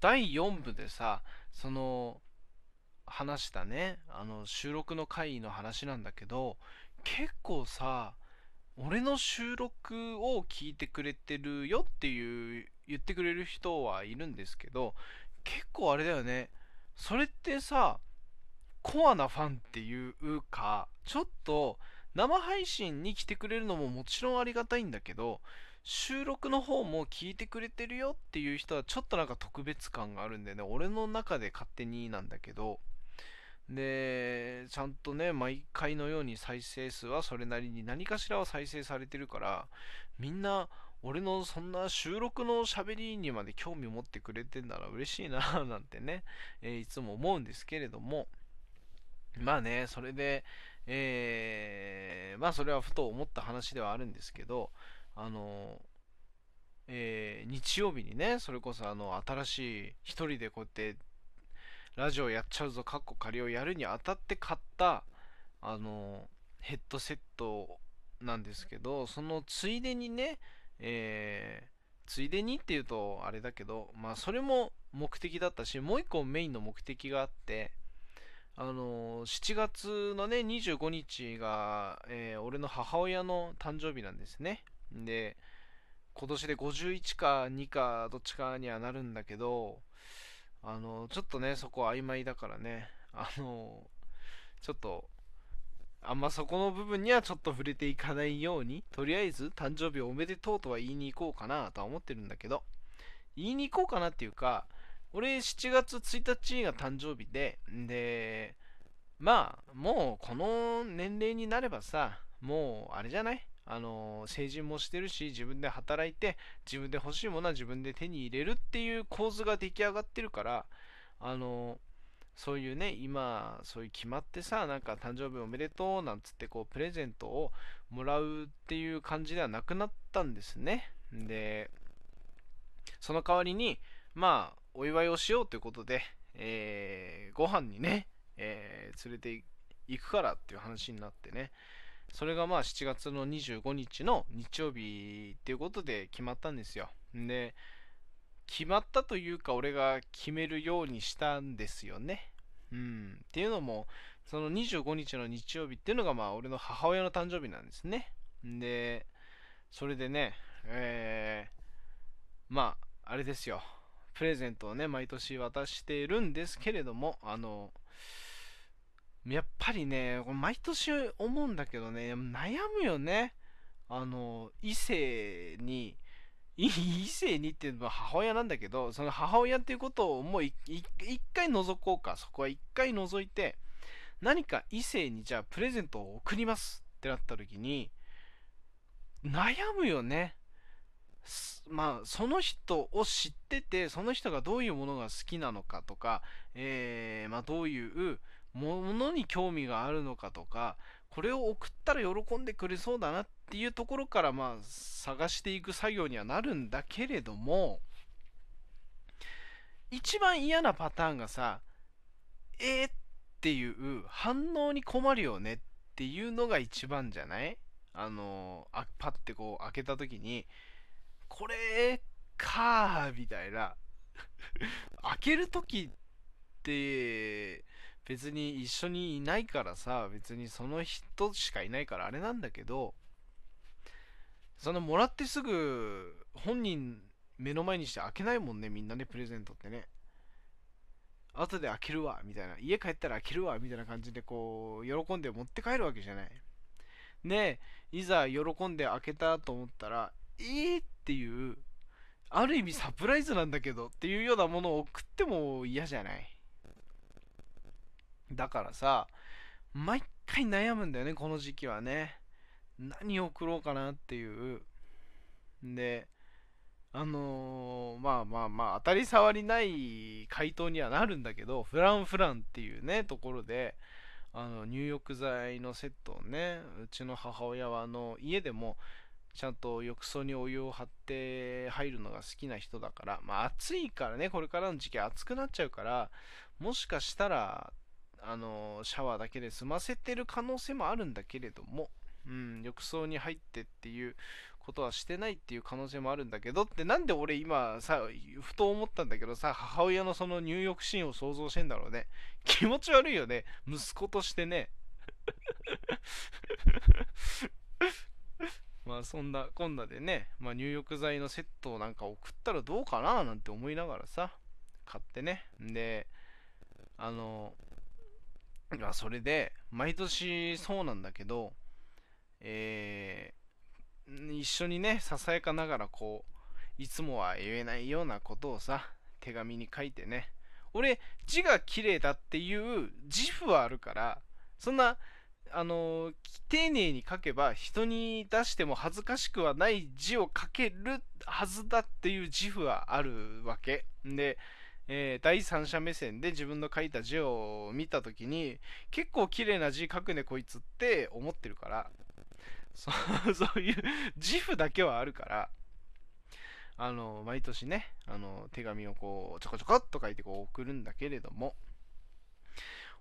第4部でさその話したね。あの収録の回の話なんだけど結構さ俺の収録を聞いてくれてるよっていう言ってくれる人はいるんですけど結構あれだよね。それってさコアなファンっていうかちょっと生配信に来てくれるのももちろんありがたいんだけど収録の方も聞いてくれてるよっていう人はちょっとなんか特別感があるんでね。俺の中で勝手になんだけど。でちゃんとね毎回のように再生数はそれなりに何かしらは再生されてるからみんな俺のそんな収録の喋りにまで興味持ってくれてんなら嬉しいな なんてね、えー、いつも思うんですけれども。まあねそれでえー、まあそれはふと思った話ではあるんですけどあのえー、日曜日にねそれこそあの新しい一人でこうやってラジオやっちゃうぞカッコ仮をやるにあたって買ったあのヘッドセットなんですけどそのついでにね、えー、ついでにっていうとあれだけどまあそれも目的だったしもう一個メインの目的があってあの7月のね25日が、えー、俺の母親の誕生日なんですね。で今年で51か2かどっちかにはなるんだけどあの、ちょっとね、そこ曖昧だからね、あの、ちょっと、あんまそこの部分にはちょっと触れていかないように、とりあえず誕生日おめでとうとは言いに行こうかなとは思ってるんだけど、言いに行こうかなっていうか、俺7月1日が誕生日で、で、まあ、もうこの年齢になればさ、もうあれじゃない？あの成人もしてるし自分で働いて自分で欲しいものは自分で手に入れるっていう構図が出来上がってるからあのそういうね今そういう決まってさなんか誕生日おめでとうなんつってこうプレゼントをもらうっていう感じではなくなったんですね。でその代わりにまあお祝いをしようということで、えー、ご飯にね、えー、連れて行くからっていう話になってね。それがまあ7月の25日の日曜日っていうことで決まったんですよ。で、決まったというか俺が決めるようにしたんですよね。うん。っていうのも、その25日の日曜日っていうのがまあ俺の母親の誕生日なんですね。で、それでね、えー、まあ、あれですよ。プレゼントをね、毎年渡しているんですけれども、あの、やっぱりね、毎年思うんだけどね、悩むよね。あの、異性に、異性にっていうのは母親なんだけど、その母親っていうことをもう一回覗こうか。そこは一回覗いて、何か異性にじゃあプレゼントを送りますってなった時に、悩むよね。まあ、その人を知ってて、その人がどういうものが好きなのかとか、えー、まあ、どういうものに興味があるのかとかこれを送ったら喜んでくれそうだなっていうところからまあ探していく作業にはなるんだけれども一番嫌なパターンがさえー、っていう反応に困るよねっていうのが一番じゃない？あのあパッてこう開けた時にこれかーみたいな。開ける時って別に一緒にいないからさ別にその人しかいないからあれなんだけどそのもらってすぐ本人目の前にして開けないもんねみんなねプレゼントってね。後で開けるわみたいな。家帰ったら開けるわみたいな感じでこう喜んで持って帰るわけじゃない。でいざ喜んで開けたと思ったらえーっていうある意味サプライズなんだけどっていうようなものを送っても嫌じゃない。だからさ、毎回悩むんだよね、この時期はね。何を送ろうかなっていう。で、あのー、まあまあまあ、当たり障りない回答にはなるんだけど、フランフランっていうね、ところで、あの入浴剤のセットをね、うちの母親はあの家でもちゃんと浴槽にお湯を張って入るのが好きな人だから、まあ暑いからね、これからの時期暑くなっちゃうから、もしかしたらあのシャワーだけで済ませてる可能性もあるんだけれども、うん、浴槽に入ってっていうことはしてないっていう可能性もあるんだけどってなんで俺今さふと思ったんだけどさ母親のその入浴シーンを想像してんだろうね。気持ち悪いよね。息子としてね。まあそんなこんなでね、まあ、入浴剤のセットをなんか送ったらどうかななんて思いながらさ買ってね。であのまそれで毎年そうなんだけどえー、一緒にねささやかながらこういつもは言えないようなことをさ手紙に書いてね。俺字が綺麗だっていう自負はあるからそんなあの丁寧に書けば人に出しても恥ずかしくはない字を書けるはずだっていう自負はあるわけ。で、えー、第三者目線で自分の書いた字を見た時に結構綺麗な字書くねこいつって思ってるから。そ そういう自負だけはあるから。あの毎年ねあの手紙をこうちょこちょこっと書いてこう送るんだけれども。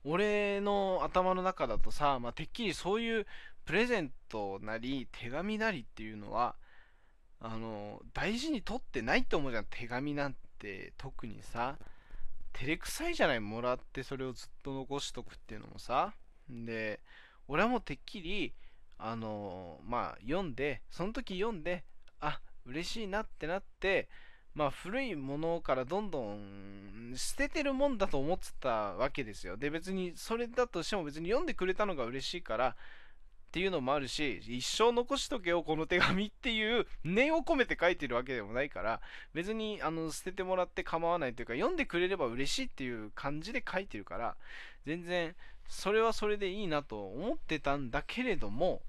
俺の頭の中だとさ、まあ、てっきりそういうプレゼントなり手紙なりっていうのはあの大事に取ってないと思うじゃん。手紙なんて。特にさ照れくさいじゃない？もらってそれをずっと残しとくっていうのもさで俺はもうてっきりあのまあ読んでその時読んであ嬉しいなってなってまあ、古いものからどんどん捨ててるもんだと思ってたわけですよ。で、別にそれだとしても別に読んでくれたのが嬉しいからっていうのもあるし、一生残しとけよ、この手紙っていう念を込めて書いてるわけでもないから、別にあの捨ててもらって構わないというか、読んでくれれば嬉しいっていう感じで書いてるから、全然それはそれでいいなと思ってたんだけれども、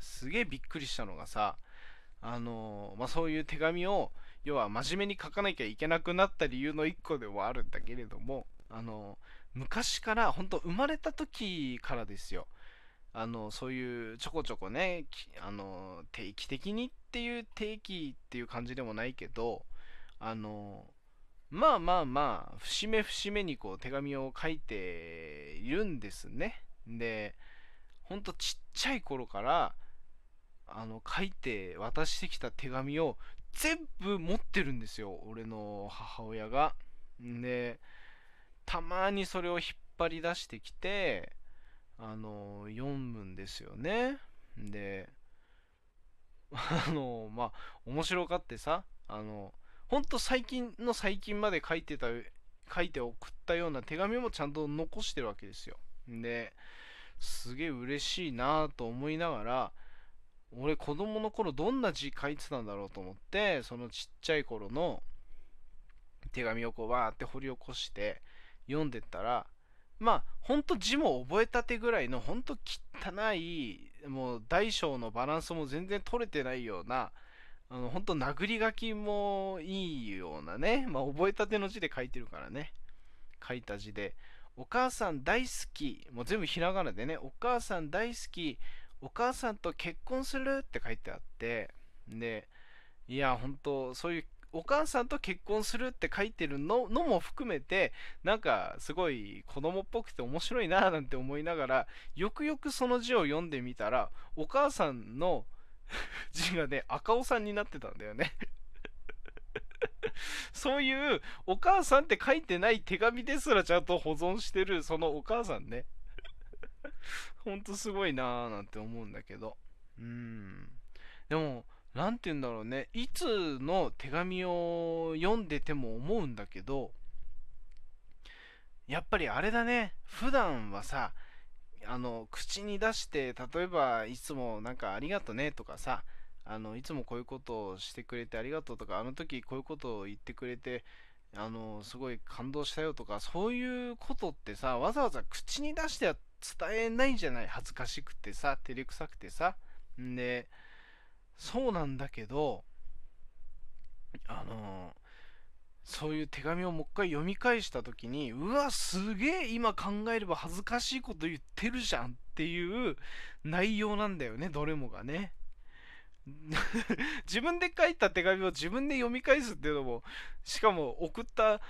すげえびっくりしたのがさ、あのまあ、そういう手紙を要は真面目に書かなきゃいけなくなった理由の一個でもあるんだけれどもあの昔から本当生まれた時からですよ。あのそういうちょこちょこねあの定期的にっていう定期っていう感じでもないけどあのまあまあまあ節目節目にこう手紙を書いているんですね。でほんとちっちゃい頃からあの書いて渡してきた手紙を全部持ってるんですよ俺の母親が。でたまにそれを引っ張り出してきてあの読むんですよね。であのまあ面白がってさあのほんと最近の最近まで書いてた書いて送ったような手紙もちゃんと残してるわけですよ。ですげえ嬉しいなと思いながら俺子供の頃どんな字書いてたんだろうと思ってそのちっちゃい頃の手紙をこうわーって掘り起こして読んでったらまあほんと字も覚えたてぐらいのほんと汚いもう大小のバランスも全然取れてないようなあの本当殴り書きもいいようなね。まあ覚えたての字で書いてるからね。書いた字で。お母さん大好き。もう全部ひらがなでね。お母さん大好き。お母さんと結婚するって書いてあって。でいや本当そういうお母さんと結婚するって書いてるののも含めてなんかすごい子供っぽくて面白いななんて思いながらよくよくその字を読んでみたらお母さんの 字がね赤尾さんになってたんだよね そういうお母さんって書いてない手紙ですらちゃんと保存してるそのお母さんね ほんとすごいなーなんて思うんだけど。うん。でも、何て言うんだろうね。いつの手紙を読んでても思うんだけど、やっぱりあれだね。普段はさ、あの、口に出して、例えば、いつもなんかありがとねとかさ、あの、いつもこういうことをしてくれてありがとうとか、あの時こういうことを言ってくれて、あの、すごい感動したよとか、そういうことってさ、わざわざ口に出しては伝えないじゃない恥ずかしくてさ照れくさくてさでそうなんだけどあのそういう手紙をもう一回読み返した時にうわすげえ今考えれば恥ずかしいこと言ってるじゃんっていう内容なんだよねどれもがね。自分で書いた手紙を自分で読み返すっていうのもしかも送った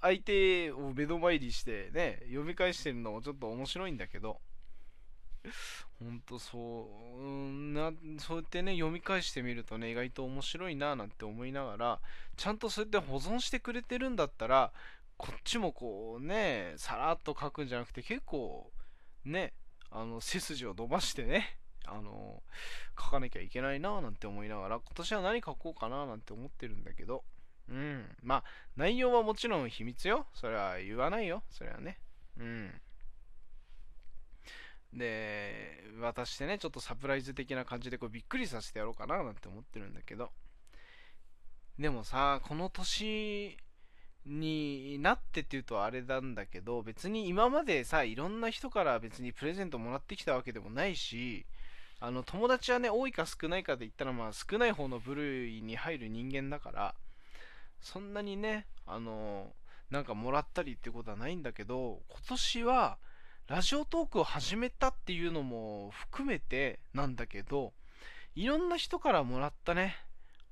相手を目の前にしてね読み返してるのもちょっと面白いんだけど。ほんとそううんなそうやってね読み返してみるとね意外と面白いななんて思いながらちゃんとそうやって保存してくれてるんだったらこっちもこうねさらっと書くんじゃなくて結構ねあの背筋を伸ばしてねあの書かなきゃいけないななんて思いながら今年は何書こうかななんて思ってるんだけどうんまあ内容はもちろん秘密よ。それは言わないよ。それはね。うん。で渡してねちょっとサプライズ的な感じでこうびっくりさせてやろうかななんて思ってるんだけど。でもさこの年になってっていうとあれなんだけど別に今までさいろんな人から別にプレゼントもらってきたわけでもないしあの友達はね多いか少ないかで言ったらまあ少ない方の部類に入る人間だからそんなにねあのなんかもらったりってことはないんだけど今年はラジオトークを始めたっていうのも含めてなんだけどいろんな人からもらったね。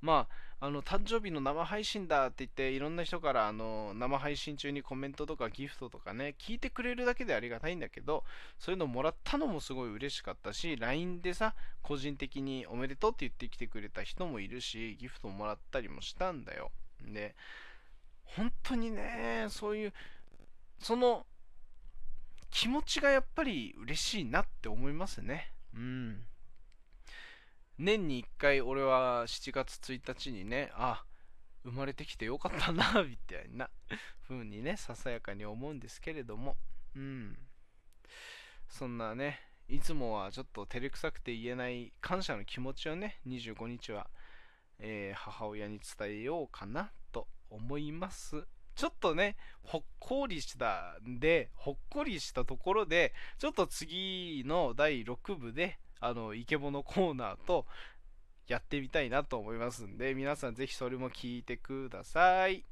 まああの誕生日の生配信だって言っていろんな人からあの生配信中にコメントとかギフトとかね聞いてくれるだけでありがたいんだけどそういうのもらったのもすごい嬉しかったし LINE でさ個人的におめでとうって言ってきてくれた人もいるしギフトもらったりもしたんだよ。で本当にねそういうその気持ちがやっぱり嬉しいなって思いますね。うん。年に1回俺は7月1日にね、あ、生まれてきてよかったな、みたいな 風にね、ささやかに思うんですけれども、うん。そんなね、いつもはちょっと照れくさくて言えない感謝の気持ちをね、25日は、えー、母親に伝えようかなと思います。ちょっとね、ほっこりしたんで、ほっこりしたところで、ちょっと次の第6部で、あの、イケボのコーナーとやってみたいなと思いますんで、皆さんぜひそれも聞いてください。